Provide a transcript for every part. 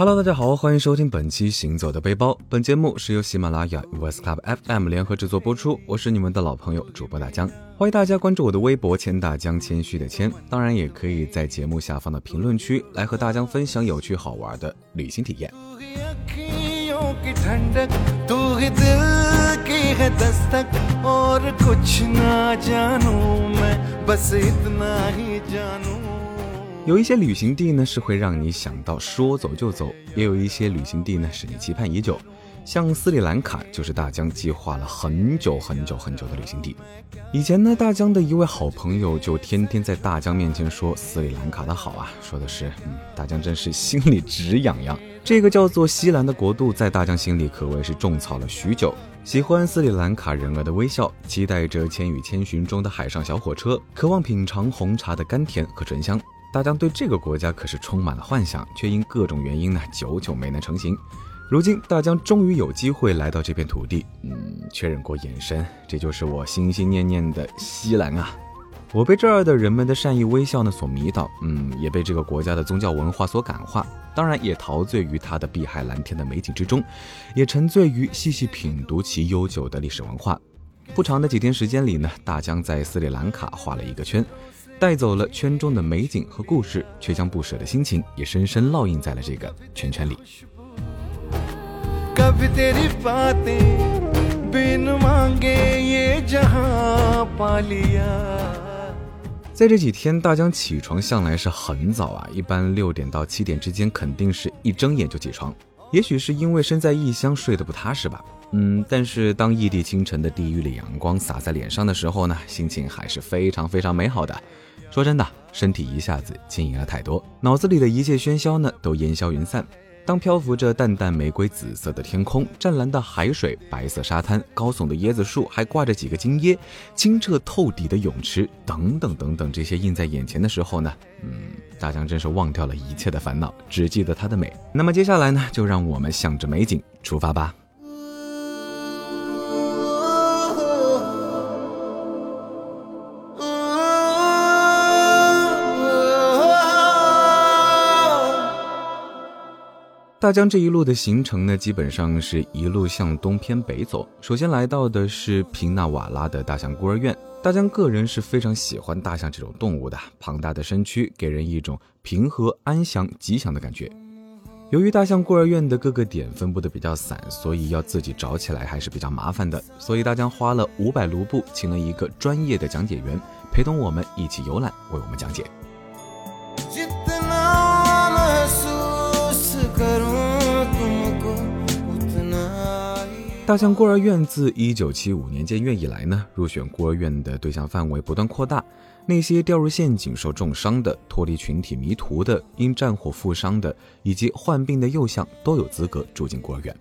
Hello，大家好，欢迎收听本期《行走的背包》。本节目是由喜马拉雅、West Club FM 联合制作播出。我是你们的老朋友主播大江，欢迎大家关注我的微博“千大江”，谦虚的谦。当然，也可以在节目下方的评论区来和大江分享有趣好玩的旅行体验。有一些旅行地呢是会让你想到说走就走，也有一些旅行地呢是你期盼已久，像斯里兰卡就是大江计划了很久很久很久的旅行地。以前呢，大江的一位好朋友就天天在大江面前说斯里兰卡的好啊，说的是，嗯，大江真是心里直痒痒。这个叫做西兰的国度，在大江心里可谓是种草了许久。喜欢斯里兰卡人儿的微笑，期待着《千与千寻》中的海上小火车，渴望品尝红茶的甘甜和醇香。大江对这个国家可是充满了幻想，却因各种原因呢，久久没能成行。如今大江终于有机会来到这片土地，嗯，确认过眼神，这就是我心心念念的西兰啊！我被这儿的人们的善意微笑呢所迷倒，嗯，也被这个国家的宗教文化所感化，当然也陶醉于它的碧海蓝天的美景之中，也沉醉于细细品读其悠久的历史文化。不长的几天时间里呢，大江在斯里兰卡画了一个圈。带走了圈中的美景和故事，却将不舍的心情也深深烙印在了这个圈圈里。在这几天，大江起床向来是很早啊，一般六点到七点之间，肯定是一睁眼就起床。也许是因为身在异乡睡得不踏实吧，嗯，但是当异地清晨的第一缕阳光洒在脸上的时候呢，心情还是非常非常美好的。说真的，身体一下子轻盈了太多，脑子里的一切喧嚣呢都烟消云散。当漂浮着淡淡玫瑰紫色的天空、湛蓝的海水、白色沙滩、高耸的椰子树，还挂着几个金椰、清澈透底的泳池等等等等这些映在眼前的时候呢，嗯，大江真是忘掉了一切的烦恼，只记得它的美。那么接下来呢，就让我们向着美景出发吧。大江这一路的行程呢，基本上是一路向东偏北走。首先来到的是平纳瓦拉的大象孤儿院。大江个人是非常喜欢大象这种动物的，庞大的身躯给人一种平和、安详、吉祥的感觉。由于大象孤儿院的各个点分布的比较散，所以要自己找起来还是比较麻烦的。所以大江花了五百卢布，请了一个专业的讲解员陪同我们一起游览，为我们讲解。大象孤儿院自一九七五年建院以来呢，入选孤儿院的对象范围不断扩大。那些掉入陷阱受重伤的、脱离群体迷途的、因战火负伤的，以及患病的幼象都有资格住进孤儿院。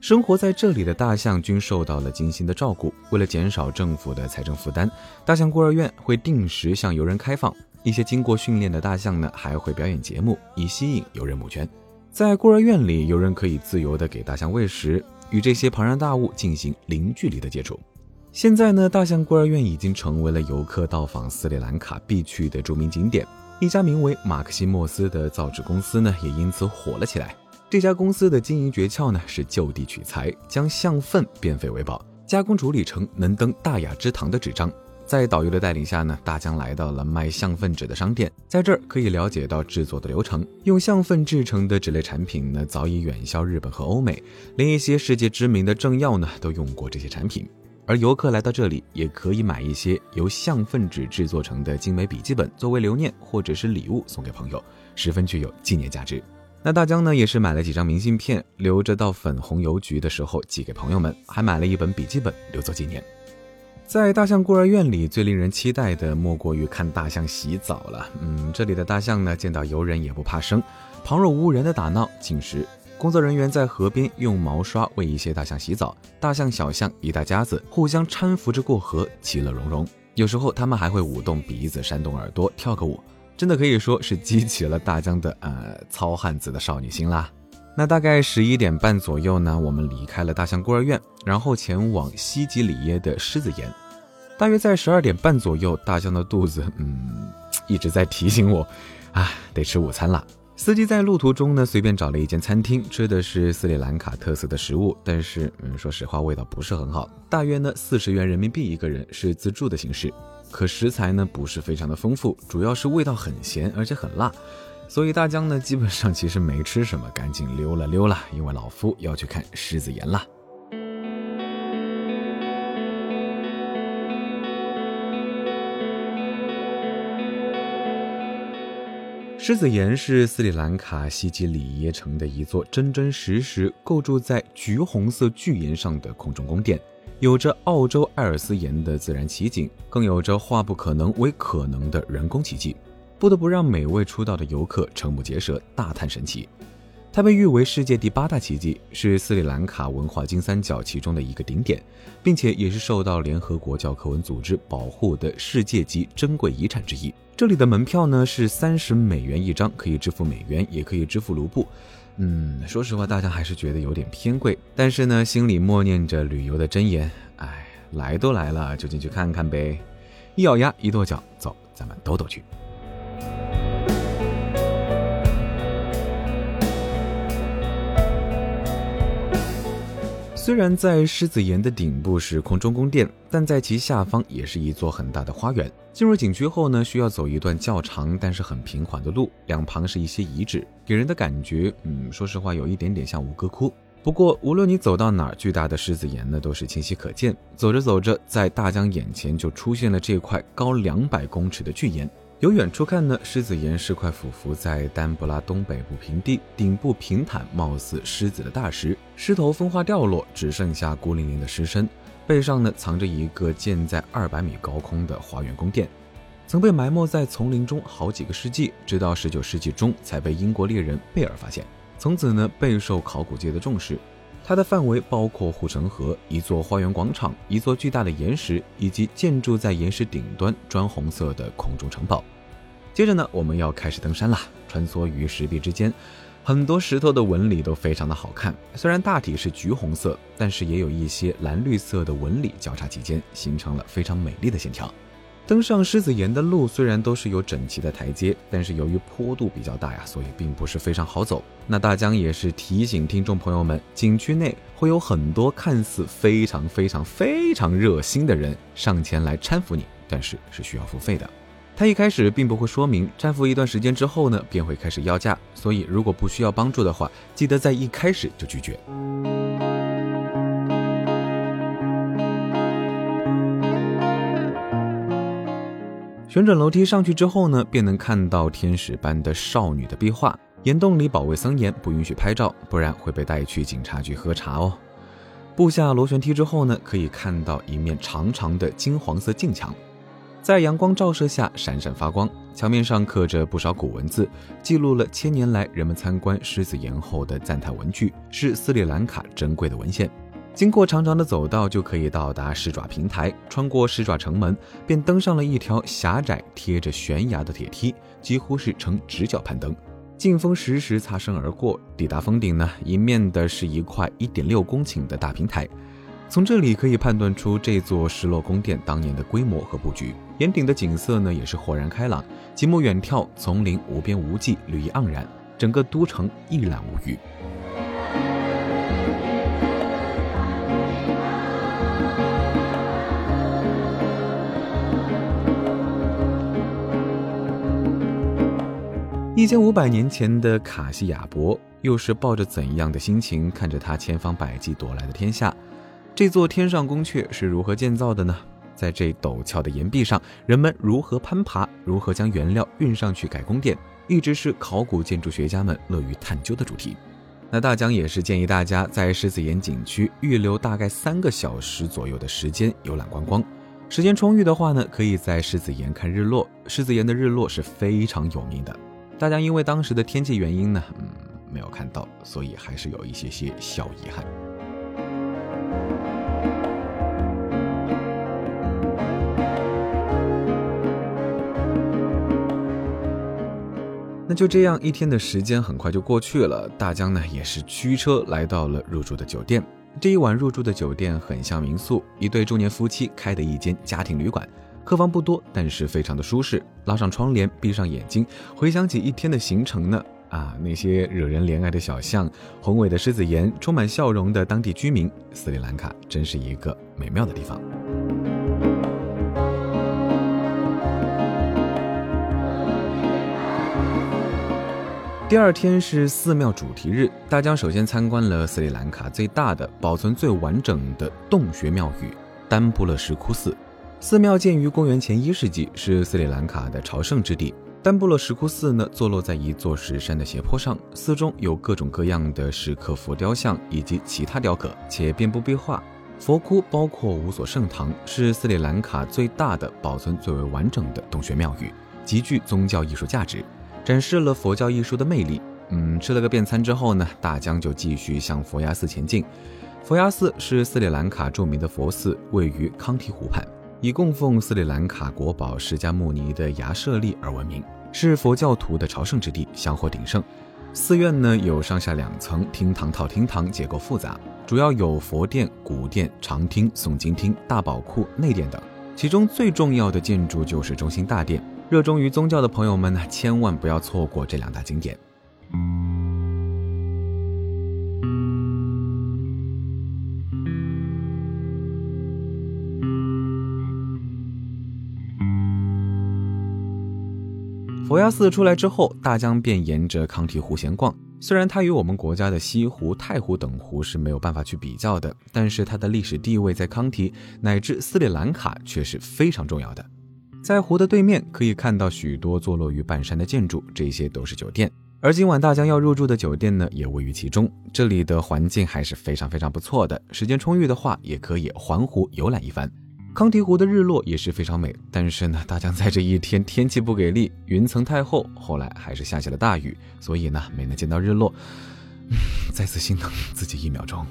生活在这里的大象均受到了精心的照顾。为了减少政府的财政负担，大象孤儿院会定时向游人开放。一些经过训练的大象呢，还会表演节目，以吸引游人募捐。在孤儿院里，游人可以自由地给大象喂食。与这些庞然大物进行零距离的接触。现在呢，大象孤儿院已经成为了游客到访斯里兰卡必去的著名景点。一家名为马克西莫斯的造纸公司呢，也因此火了起来。这家公司的经营诀窍呢，是就地取材，将象粪变废为宝，加工处理成能登大雅之堂的纸张。在导游的带领下呢，大江来到了卖象粪纸的商店，在这儿可以了解到制作的流程。用象粪制成的纸类产品呢，早已远销日本和欧美，连一些世界知名的政要呢都用过这些产品。而游客来到这里，也可以买一些由象粪纸制作成的精美笔记本，作为留念或者是礼物送给朋友，十分具有纪念价值。那大江呢，也是买了几张明信片，留着到粉红邮局的时候寄给朋友们，还买了一本笔记本留作纪念。在大象孤儿院里，最令人期待的莫过于看大象洗澡了。嗯，这里的大象呢，见到游人也不怕生，旁若无人的打闹进食。工作人员在河边用毛刷为一些大象洗澡，大象、小象一大家子互相搀扶着过河，其乐融融。有时候他们还会舞动鼻子、扇动耳朵、跳个舞，真的可以说是激起了大江的呃糙汉子的少女心啦。那大概十一点半左右呢，我们离开了大象孤儿院，然后前往西吉里耶的狮子岩。大约在十二点半左右，大象的肚子嗯一直在提醒我，啊，得吃午餐了。司机在路途中呢，随便找了一间餐厅，吃的是斯里兰卡特色的食物，但是，嗯，说实话，味道不是很好。大约呢四十元人民币一个人，是自助的形式。可食材呢不是非常的丰富，主要是味道很咸，而且很辣。所以大江呢基本上其实没吃什么，赶紧溜了溜了，因为老夫要去看狮子岩了。狮子岩是斯里兰卡西吉里耶城的一座真真实实构筑在橘红色巨岩上的空中宫殿，有着澳洲艾尔斯岩的自然奇景，更有着化不可能为可能的人工奇迹，不得不让每位出道的游客瞠目结舌，大叹神奇。它被誉为世界第八大奇迹，是斯里兰卡文化金三角其中的一个顶点，并且也是受到联合国教科文组织保护的世界级珍贵遗产之一。这里的门票呢是三十美元一张，可以支付美元，也可以支付卢布。嗯，说实话，大家还是觉得有点偏贵。但是呢，心里默念着旅游的箴言，哎，来都来了，就进去看看呗。一咬牙，一跺脚，走，咱们兜兜去。虽然在狮子岩的顶部是空中宫殿，但在其下方也是一座很大的花园。进入景区后呢，需要走一段较长但是很平缓的路，两旁是一些遗址，给人的感觉，嗯，说实话有一点点像吴哥窟。不过无论你走到哪儿，巨大的狮子岩呢都是清晰可见。走着走着，在大江眼前就出现了这块高两百公尺的巨岩。由远处看呢，狮子岩是块俯伏在丹布拉东北部平地，顶部平坦，貌似狮子的大石，狮头风化掉落，只剩下孤零零的狮身。背上呢藏着一个建在二百米高空的花园宫殿，曾被埋没在丛林中好几个世纪，直到十九世纪中才被英国猎人贝尔发现，从此呢备受考古界的重视。它的范围包括护城河、一座花园广场、一座巨大的岩石，以及建筑在岩石顶端砖红色的空中城堡。接着呢，我们要开始登山了。穿梭于石壁之间，很多石头的纹理都非常的好看。虽然大体是橘红色，但是也有一些蓝绿色的纹理交叉其间，形成了非常美丽的线条。登上狮子岩的路虽然都是有整齐的台阶，但是由于坡度比较大呀，所以并不是非常好走。那大江也是提醒听众朋友们，景区内会有很多看似非常非常非常热心的人上前来搀扶你，但是是需要付费的。他一开始并不会说明，搀扶一段时间之后呢，便会开始要价。所以，如果不需要帮助的话，记得在一开始就拒绝。旋转楼梯上去之后呢，便能看到天使般的少女的壁画。岩洞里保卫森严，不允许拍照，不然会被带去警察局喝茶哦。步下螺旋梯之后呢，可以看到一面长长的金黄色镜墙。在阳光照射下闪闪发光，墙面上刻着不少古文字，记录了千年来人们参观狮子岩后的赞叹文句，是斯里兰卡珍贵的文献。经过长长的走道，就可以到达狮爪平台。穿过狮爪城门，便登上了一条狭窄、贴着悬崖的铁梯，几乎是呈直角攀登。劲风时时擦身而过，抵达峰顶呢，迎面的是一块1.6公顷的大平台。从这里可以判断出这座失落宫殿当年的规模和布局。岩顶的景色呢，也是豁然开朗，极目远眺，丛林无边无际，绿意盎然，整个都城一览无余。一千五百年前的卡西亚伯，又是抱着怎样的心情看着他千方百计夺来的天下？这座天上宫阙是如何建造的呢？在这陡峭的岩壁上，人们如何攀爬？如何将原料运上去改宫殿？一直是考古建筑学家们乐于探究的主题。那大江也是建议大家在狮子岩景区预留大概三个小时左右的时间游览观光。时间充裕的话呢，可以在狮子岩看日落。狮子岩的日落是非常有名的。大家因为当时的天气原因呢，嗯，没有看到，所以还是有一些些小遗憾。那就这样，一天的时间很快就过去了。大江呢，也是驱车来到了入住的酒店。这一晚入住的酒店很像民宿，一对中年夫妻开的一间家庭旅馆。客房不多，但是非常的舒适。拉上窗帘，闭上眼睛，回想起一天的行程呢，啊，那些惹人怜爱的小巷，宏伟的狮子岩，充满笑容的当地居民，斯里兰卡真是一个美妙的地方。第二天是寺庙主题日，大江首先参观了斯里兰卡最大的、保存最完整的洞穴庙宇——丹布勒石窟寺。寺庙建于公元前一世纪，是斯里兰卡的朝圣之地。丹布勒石窟寺呢，坐落在一座石山的斜坡上，寺中有各种各样的石刻佛雕像以及其他雕刻，且遍布壁画。佛窟包括五所圣堂，是斯里兰卡最大的、保存最为完整的洞穴庙宇，极具宗教艺术价值。展示了佛教艺术的魅力。嗯，吃了个便餐之后呢，大江就继续向佛牙寺前进。佛牙寺是斯里兰卡著名的佛寺，位于康提湖畔，以供奉斯里兰卡国宝释迦牟尼的牙舍利而闻名，是佛教徒的朝圣之地，香火鼎盛。寺院呢有上下两层厅堂套厅堂，结构复杂，主要有佛殿、古殿、长厅、诵经厅、大宝库、内殿等。其中最重要的建筑就是中心大殿。热衷于宗教的朋友们呢，千万不要错过这两大景点。佛牙寺出来之后，大江便沿着康提湖闲逛。虽然它与我们国家的西湖、太湖等湖是没有办法去比较的，但是它的历史地位在康提乃至斯里兰卡却是非常重要的。在湖的对面可以看到许多坐落于半山的建筑，这些都是酒店。而今晚大江要入住的酒店呢，也位于其中。这里的环境还是非常非常不错的。时间充裕的话，也可以环湖游览一番。康提湖的日落也是非常美，但是呢，大江在这一天天气不给力，云层太厚，后来还是下起了大雨，所以呢，没能见到日落。再次心疼自己一秒钟。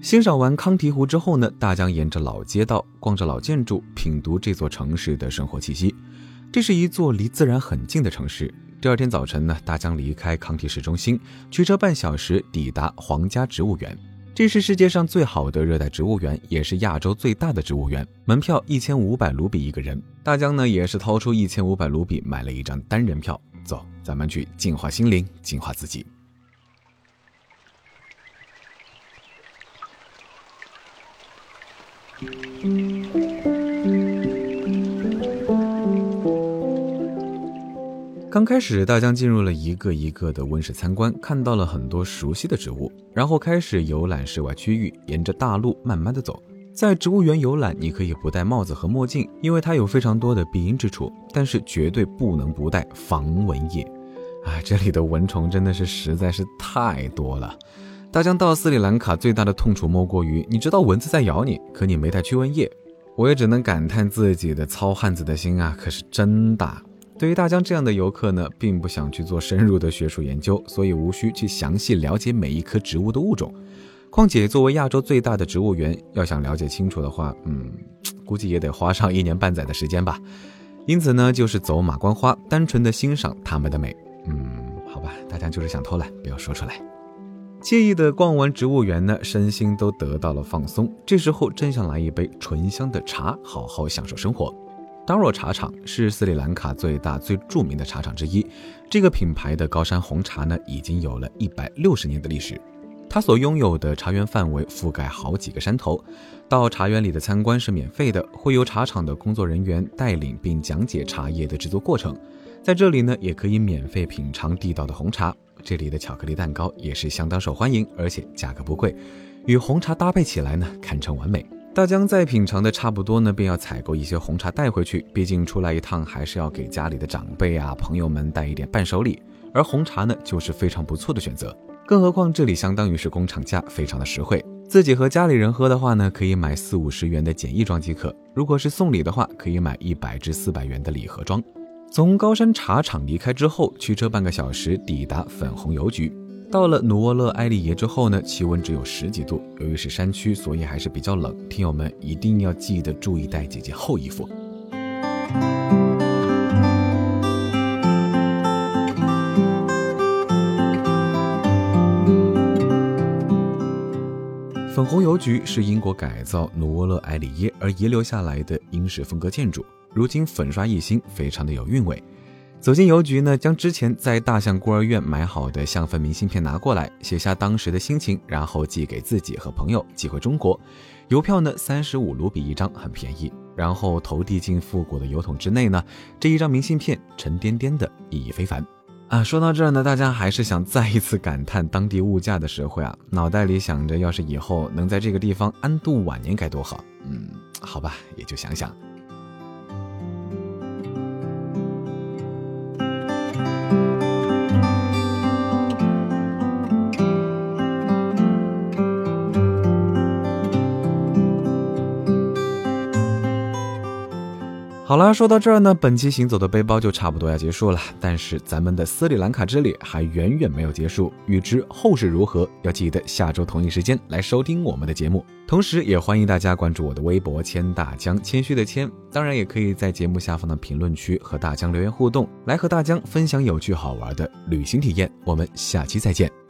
欣赏完康提湖之后呢，大江沿着老街道，逛着老建筑，品读这座城市的生活气息。这是一座离自然很近的城市。第二天早晨呢，大江离开康提市中心，驱车半小时抵达皇家植物园。这是世界上最好的热带植物园，也是亚洲最大的植物园。门票一千五百卢比一个人。大江呢，也是掏出一千五百卢比买了一张单人票。走，咱们去净化心灵，净化自己。刚开始，大江进入了一个一个的温室参观，看到了很多熟悉的植物，然后开始游览室外区域，沿着大路慢慢的走。在植物园游览，你可以不戴帽子和墨镜，因为它有非常多的避阴之处，但是绝对不能不带防蚊液。哎，这里的蚊虫真的是实在是太多了。大江到斯里兰卡最大的痛处莫过于，你知道蚊子在咬你，可你没带驱蚊液。我也只能感叹自己的糙汉子的心啊，可是真大。对于大江这样的游客呢，并不想去做深入的学术研究，所以无需去详细了解每一棵植物的物种。况且作为亚洲最大的植物园，要想了解清楚的话，嗯，估计也得花上一年半载的时间吧。因此呢，就是走马观花，单纯的欣赏它们的美。嗯，好吧，大江就是想偷懒，不要说出来。惬意的逛完植物园呢，身心都得到了放松。这时候真想来一杯醇香的茶，好好享受生活。当若茶厂是斯里兰卡最大最著名的茶厂之一，这个品牌的高山红茶呢，已经有了一百六十年的历史。它所拥有的茶园范围覆盖好几个山头，到茶园里的参观是免费的，会由茶厂的工作人员带领并讲解茶叶的制作过程。在这里呢，也可以免费品尝地道的红茶。这里的巧克力蛋糕也是相当受欢迎，而且价格不贵，与红茶搭配起来呢，堪称完美。大江在品尝的差不多呢，便要采购一些红茶带回去，毕竟出来一趟还是要给家里的长辈啊、朋友们带一点伴手礼。而红茶呢，就是非常不错的选择。更何况这里相当于是工厂价，非常的实惠。自己和家里人喝的话呢，可以买四五十元的简易装即可；如果是送礼的话，可以买一百至四百元的礼盒装。从高山茶厂离开之后，驱车半个小时抵达粉红邮局。到了努沃勒埃利耶之后呢，气温只有十几度。由于是山区，所以还是比较冷。听友们一定要记得注意带几件厚衣服。粉红邮局是英国改造努沃勒埃里耶而遗留下来的英式风格建筑，如今粉刷一新，非常的有韵味。走进邮局呢，将之前在大象孤儿院买好的香氛明信片拿过来，写下当时的心情，然后寄给自己和朋友，寄回中国。邮票呢，三十五卢比一张，很便宜。然后投递进复古的邮筒之内呢，这一张明信片沉甸甸的，意义非凡。啊，说到这儿呢，大家还是想再一次感叹当地物价的实惠啊，脑袋里想着，要是以后能在这个地方安度晚年该多好。嗯，好吧，也就想想。好了，说到这儿呢，本期行走的背包就差不多要结束了。但是咱们的斯里兰卡之旅还远远没有结束，欲知后事如何，要记得下周同一时间来收听我们的节目。同时，也欢迎大家关注我的微博“千大江”，谦虚的谦。当然，也可以在节目下方的评论区和大江留言互动，来和大江分享有趣好玩的旅行体验。我们下期再见。